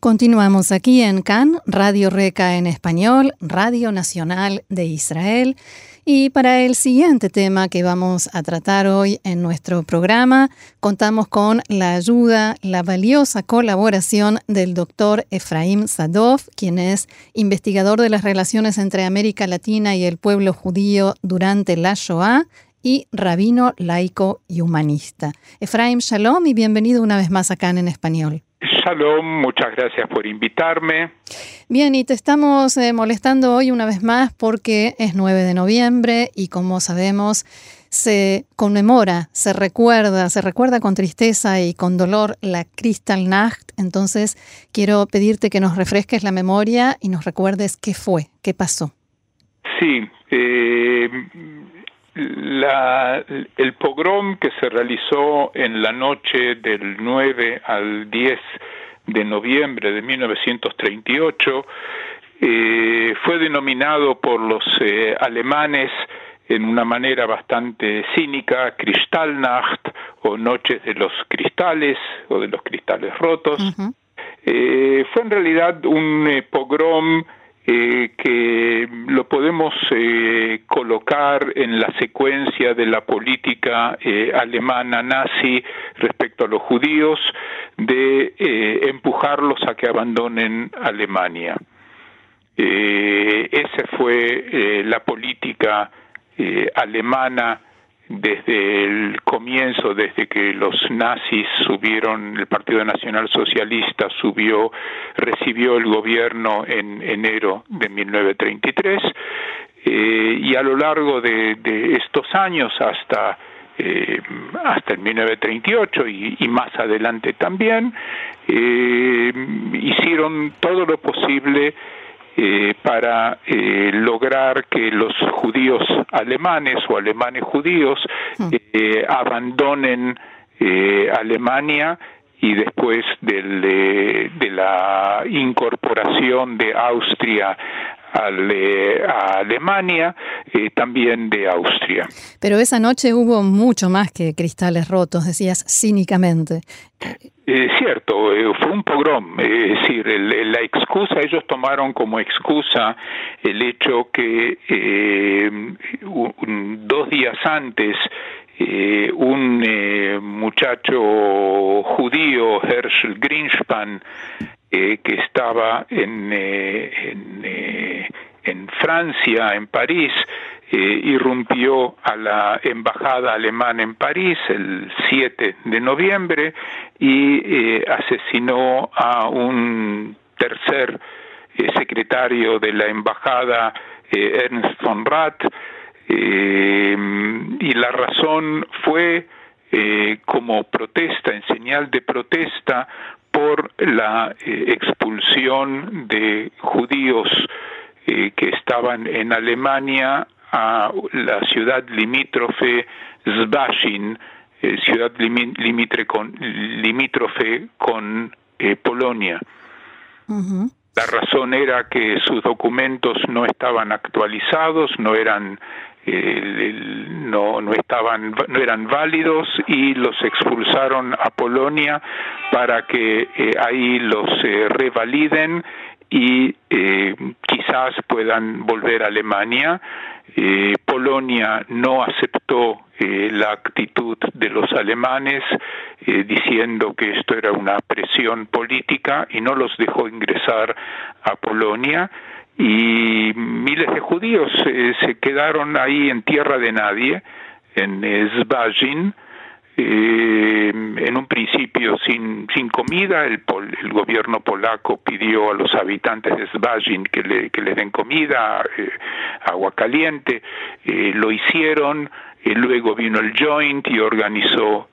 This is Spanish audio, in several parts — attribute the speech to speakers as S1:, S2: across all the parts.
S1: Continuamos aquí en CAN, Radio Reca en español, Radio Nacional de Israel. Y para el siguiente tema que vamos a tratar hoy en nuestro programa, contamos con la ayuda, la valiosa colaboración del doctor Efraim Sadov, quien es investigador de las relaciones entre América Latina y el pueblo judío durante la Shoah y rabino laico y humanista. Efraim, shalom y bienvenido una vez más acá en Español.
S2: Shalom, muchas gracias por invitarme.
S1: Bien, y te estamos eh, molestando hoy una vez más porque es 9 de noviembre y como sabemos se conmemora, se recuerda, se recuerda con tristeza y con dolor la Kristallnacht. Entonces quiero pedirte que nos refresques la memoria y nos recuerdes qué fue, qué pasó.
S2: Sí, eh, la, el pogrom que se realizó en la noche del 9 al 10 de noviembre de 1938 eh, fue denominado por los eh, alemanes en una manera bastante cínica Kristallnacht o Noches de los Cristales o de los Cristales Rotos. eh, fue en realidad un eh, pogrom eh, que lo podemos eh, colocar en la secuencia de la política eh, alemana nazi respecto a los judíos de eh, empujarlos a que abandonen Alemania. Esa fue la política alemana desde el comienzo, desde que los nazis subieron, el Partido Nacional Socialista subió, recibió el gobierno en enero de 1933, eh, y a lo largo de, estos años hasta eh, hasta el 1938 y, y, más adelante también, eh, hicieron todo lo posible eh, para eh, lograr que los judíos alemanes o alemanes judíos eh, abandonen Alemania y después del, de la incorporación de Austria a Alemania, eh, también de Austria.
S1: Pero esa noche hubo mucho más que cristales rotos, decías cínicamente.
S2: Eh, cierto, eh, fue un pogrom, es decir, el, la excusa, ellos tomaron como excusa el hecho que un, dos días antes un muchacho judío, Herschel Greenspan, eh, que estaba en, eh, eh, en, Francia, en París, irrumpió a la embajada alemana en París el 7 de noviembre y asesinó a un tercer secretario de la embajada, Ernst von Rath, y la razón fue como protesta, en señal de protesta por la eh, expulsión de judíos eh, que estaban en Alemania a la ciudad limítrofe Zbashin, eh, ciudad con, limítrofe con Polonia. La razón era que sus documentos no estaban actualizados, no eran no, no estaban no eran válidos y los expulsaron a Polonia para que eh, ahí los eh, revaliden y eh, quizás puedan volver a Alemania. Polonia no aceptó la actitud de los alemanes diciendo que esto era una presión política y no los dejó ingresar a Polonia y miles de judíos eh, se quedaron ahí en tierra de nadie, en Zbajin, eh, en un principio sin, comida, el, el, gobierno polaco pidió a los habitantes de Zbajin que le, que le den comida, eh, agua caliente, eh, lo hicieron, luego vino el Joint y organizó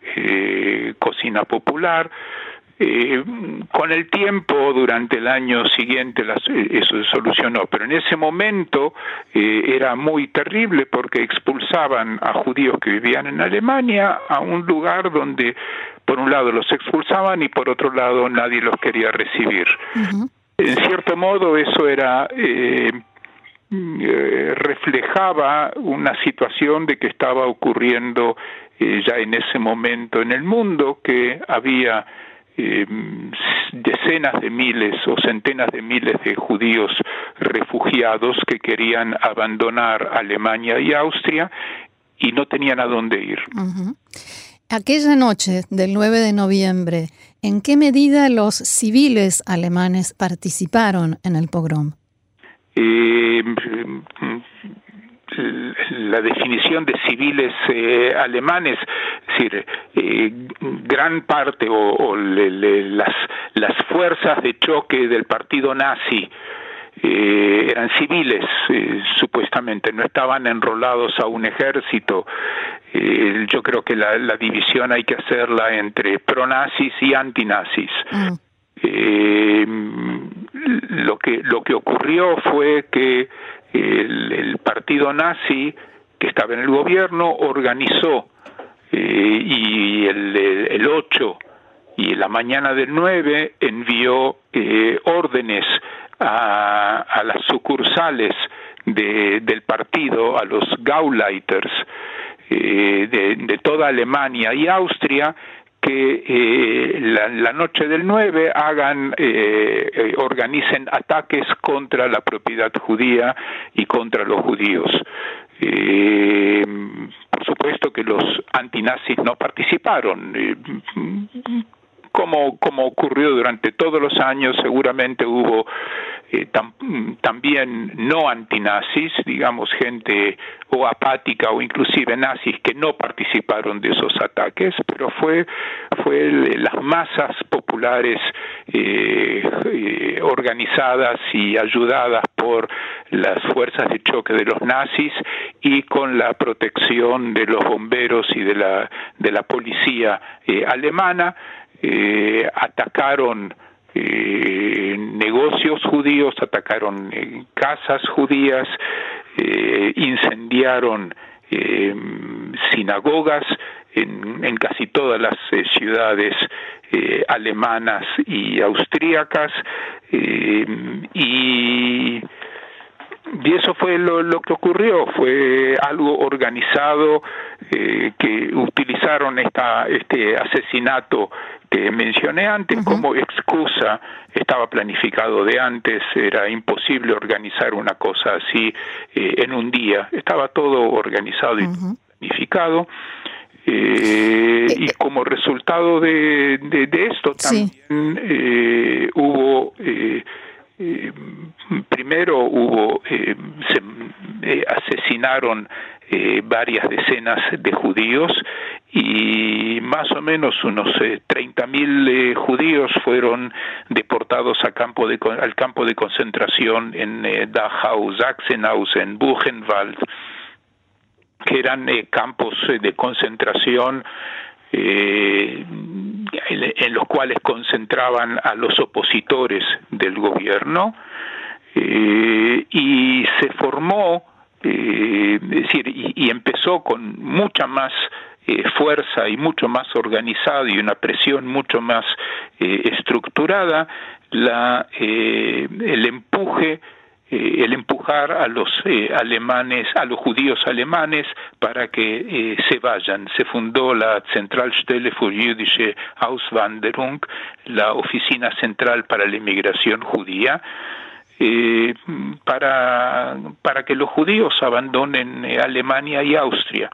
S2: cocina popular, eh, con el tiempo, durante el año siguiente, las, eh, eso se solucionó, pero en ese momento eh, era muy terrible porque expulsaban a judíos que vivían en Alemania a un lugar donde, por un lado, los expulsaban y por otro lado, nadie los quería recibir. En cierto modo eso era eh, reflejaba una situación de que estaba ocurriendo ya en ese momento en el mundo, que había decenas de miles o centenas de miles de judíos refugiados que querían abandonar Alemania y Austria y no tenían a dónde ir.
S1: Aquella noche del 9 de noviembre, ¿en qué medida los civiles alemanes participaron en el pogrom?
S2: Eh, la definición de civiles eh, alemanes, es decir, eh, gran parte o, las, las fuerzas de choque del partido nazi eh, eran civiles, supuestamente, no estaban enrolados a un ejército. yo creo que la, la, división hay que hacerla entre pronazis y antinazis. Mm. lo que lo que ocurrió fue que el, partido nazi que estaba en el gobierno organizó eh, y el, el 8 y la mañana del 9 envió eh, órdenes a, a, las sucursales de, del partido, a los Gauleiters eh, de, de, toda Alemania y Austria, que eh, la, noche del 9 hagan, eh, eh, organicen ataques contra la propiedad judía y contra los judíos. por supuesto que los antinazis no participaron. Como, ocurrió durante todos los años, seguramente hubo eh, también no antinazis, digamos gente o apática o inclusive nazis que no participaron de esos ataques, pero fue fue las masas populares eh, eh, organizadas y ayudadas por las fuerzas de choque de los nazis y con la protección de los bomberos y de la de la policía alemana atacaron eh, negocios judíos, atacaron eh, casas judías, eh, incendiaron sinagogas en, casi todas las ciudades alemanas y austríacas y y eso fue lo, que ocurrió, fue algo organizado que utilizaron esta, este asesinato que mencioné antes como excusa, estaba planificado de antes, era imposible organizar una cosa así eh, en un día, estaba todo organizado y planificado. Eh, y como resultado de, de, esto también eh, hubo primero hubo se asesinaron varias decenas de judíos y más o menos unos eh, 30.000 eh, judíos fueron deportados a campo de, al campo de concentración en eh, Dachau, Sachsenhausen, Buchenwald, que eran eh, campos de concentración en los cuales concentraban a los opositores del gobierno y se formó decir, y, empezó con mucha más eh, fuerza y mucho más organizado y una presión mucho más eh, estructurada la eh, el empuje el empujar a los alemanes, a los judíos alemanes para que se vayan. Se fundó la Zentralstelle für jüdische Auswanderung, la oficina central para la inmigración judía, para, para que los judíos abandonen Alemania y Austria.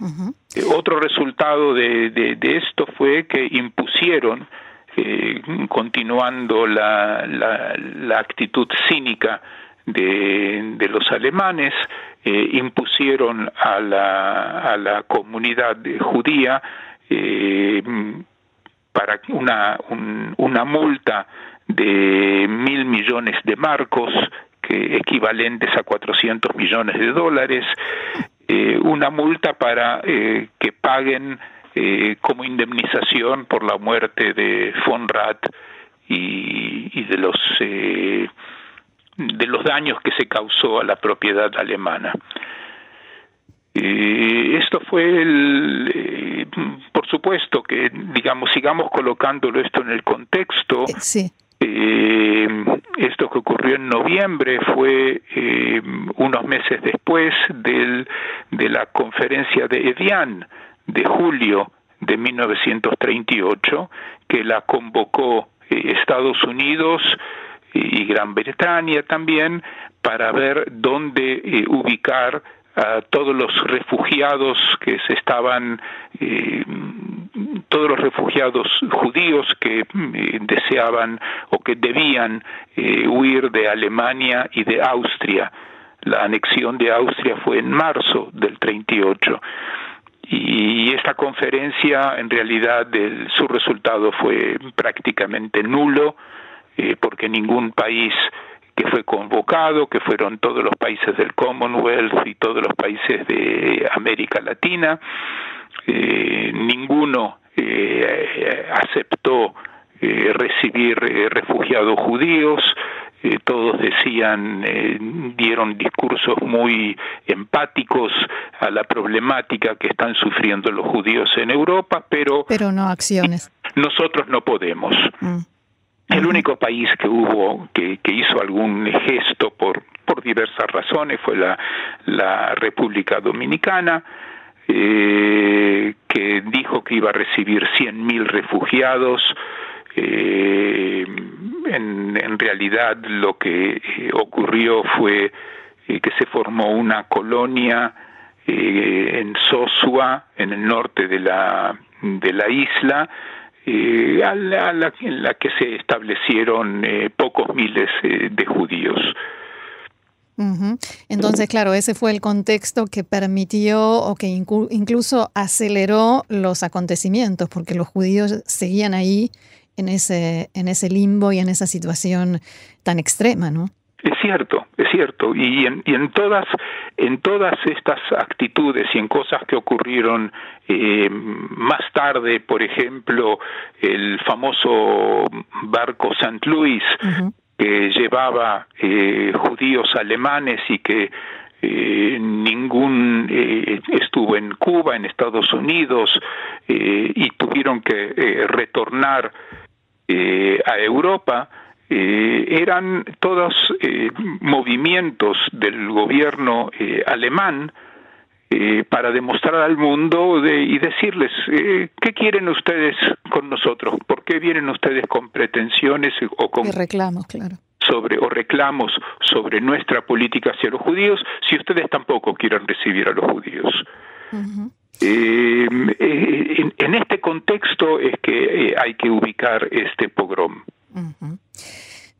S2: Eh, otro resultado de, de, esto fue que impusieron, eh, continuando la, la, actitud cínica de, de los alemanes, eh, impusieron a la, a la comunidad judía para una, una multa de mil millones de marcos, que equivalentes a 400 millones de dólares, eh, una multa para eh, que paguen eh, como indemnización por la muerte de von Rath y, y de los de los daños que se causó a la propiedad alemana. esto fue por supuesto que digamos sigamos colocándolo esto en el contexto
S1: sí
S2: Eh, esto que ocurrió en noviembre fue eh, unos meses después del, de la conferencia de Evian de julio de 1938, que la convocó eh, Estados Unidos y Gran Bretaña también para ver dónde ubicar a todos los refugiados que se estaban eh, todos los refugiados judíos que eh, deseaban o que debían eh, huir de Alemania y de Austria. La anexión de Austria fue en marzo del 38 y esta conferencia en realidad su resultado fue prácticamente nulo porque ningún país que fue convocado, que fueron todos los países del Commonwealth y todos los países de América Latina. Eh, ninguno eh, aceptó eh, recibir refugiados judíos, todos decían, dieron discursos muy empáticos a la problemática que están sufriendo los judíos en Europa, pero...
S1: Pero no acciones.
S2: Nosotros no podemos. Mm. El único país que hubo, que, hizo algún gesto por, por diversas razones fue la, la República Dominicana, eh, que dijo que iba a recibir 100.000 refugiados. Eh, en, realidad lo que eh, ocurrió fue que se formó una colonia en Sosua, en el norte de la, de la isla, eh, a la, en la que se establecieron eh, pocos miles eh, de judíos.
S1: Entonces, claro, ese fue el contexto que permitió o que incluso aceleró los acontecimientos, porque los judíos seguían ahí en ese, en ese limbo y en esa situación tan extrema, ¿no?
S2: Es cierto, es cierto, y en, y en todas en todas estas actitudes y en cosas que ocurrieron eh, más tarde, por ejemplo, el famoso barco St. Louis que llevaba eh, judíos alemanes y que eh, ningún estuvo en Cuba, en Estados Unidos y tuvieron que retornar a Europa eh, eran todos eh, movimientos del gobierno eh, para demostrar al mundo y decirles qué quieren ustedes con nosotros, por qué vienen ustedes con pretensiones o con
S1: reclamos, claro
S2: sobre o reclamos sobre nuestra política hacia los judíos si ustedes tampoco quieren recibir a los judíos. en, este contexto es que hay que ubicar este pogrom.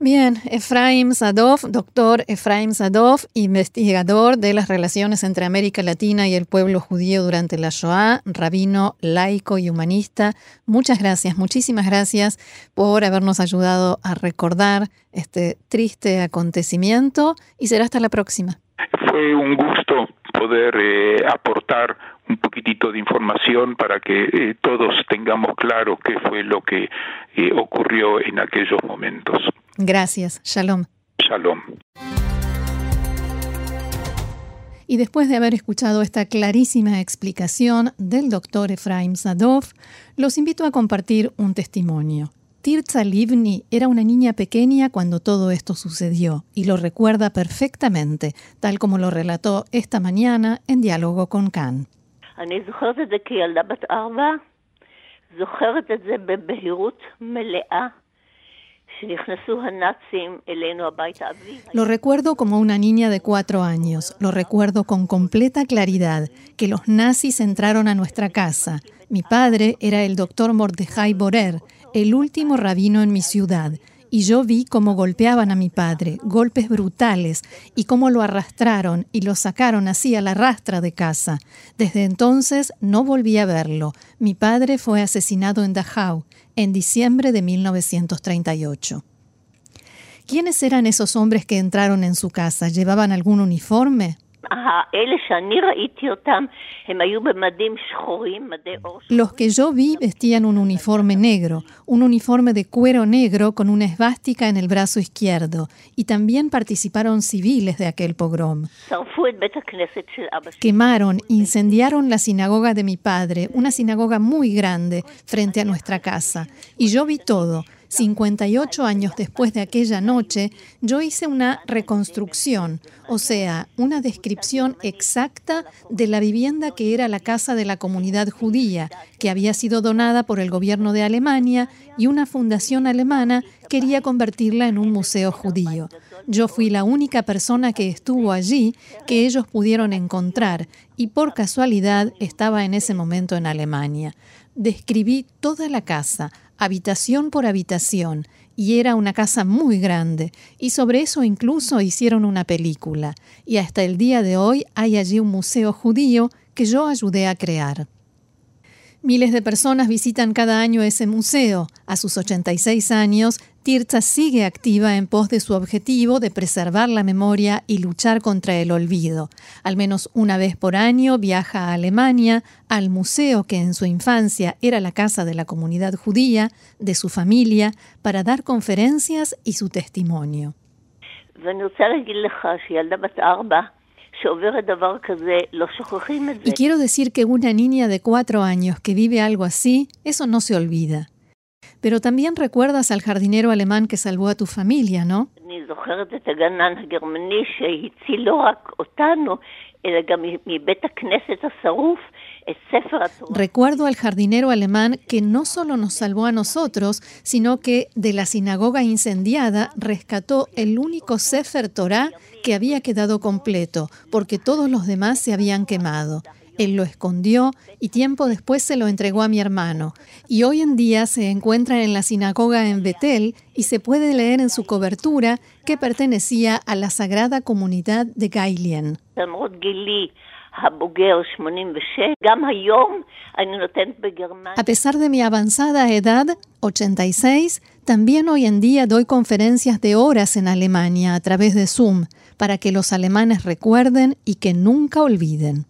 S1: Bien, Efraim Sadov, doctor Efraim Sadov, investigador de las relaciones entre América Latina y el pueblo judío durante la Shoah, rabino, laico y humanista. Muchas gracias, muchísimas gracias por habernos ayudado a recordar este triste acontecimiento y será hasta la próxima.
S2: Fue un gusto poder eh, aportar un poquitito de información para que eh, todos tengamos claro qué fue lo que eh, ocurrió en aquellos momentos.
S1: Gracias. Shalom.
S2: Shalom.
S1: Y después de haber escuchado esta clarísima explicación del doctor Efraim Sadov, los invito a compartir un testimonio. Tirza Livni era una niña pequeña cuando todo esto sucedió y lo recuerda perfectamente, tal como lo relató esta mañana en diálogo con Khan. Lo recuerdo como una niña de cuatro años, lo recuerdo con completa claridad, que los nazis entraron a nuestra casa. Mi padre era el doctor Mordejai Borer, el último rabino en mi ciudad, y yo vi cómo golpeaban a mi padre, golpes brutales, y cómo lo arrastraron y lo sacaron así a la rastra de casa. Desde entonces no volví a verlo. Mi padre fue asesinado en Dachau en diciembre de 1938. ¿Quiénes eran esos hombres que entraron en su casa? ¿Llevaban algún uniforme? Los que yo vi vestían un uniforme negro, un uniforme de cuero negro con una esvástica en el brazo izquierdo, y también participaron civiles de aquel pogrom. Quemaron, incendiaron la sinagoga de mi padre, una sinagoga muy grande frente a nuestra casa, y yo vi todo 58 años después de aquella noche, yo hice una reconstrucción, o sea, una descripción exacta de la vivienda que era la casa de la comunidad judía, que había sido donada por el gobierno de Alemania y una fundación alemana quería convertirla en un museo judío. Yo fui la única persona que estuvo allí que ellos pudieron encontrar y por casualidad estaba en ese momento en Alemania. Describí toda la casa, habitación por habitación, y era una casa muy grande, y sobre eso incluso hicieron una película, y hasta el día de hoy hay allí un museo judío que yo ayudé a crear. Miles de personas visitan cada año ese museo. A sus 86 años, Tirza sigue activa en pos de su objetivo de preservar la memoria y luchar contra el olvido. Al menos una vez por año viaja a Alemania, al museo que en su infancia era la casa de la comunidad judía, de su familia, para dar conferencias y su testimonio. Y quiero decir que una niña de cuatro años que vive algo así, eso no se olvida. Pero también recuerdas al jardinero alemán que salvó a tu familia, ¿no? Recuerdo al jardinero alemán que no solo nos salvó a nosotros, sino que de la sinagoga incendiada rescató el único Sefer Torah que había quedado completo, porque todos los demás se habían quemado. Él lo escondió y tiempo después se lo entregó a mi hermano. Y hoy en día se encuentra en la sinagoga en Betel y se puede leer en su cobertura que pertenecía a la sagrada comunidad de Gailien. A pesar de mi avanzada edad, 86, también hoy en día doy conferencias de horas en Alemania a través de Zoom para que los alemanes recuerden y que nunca olviden.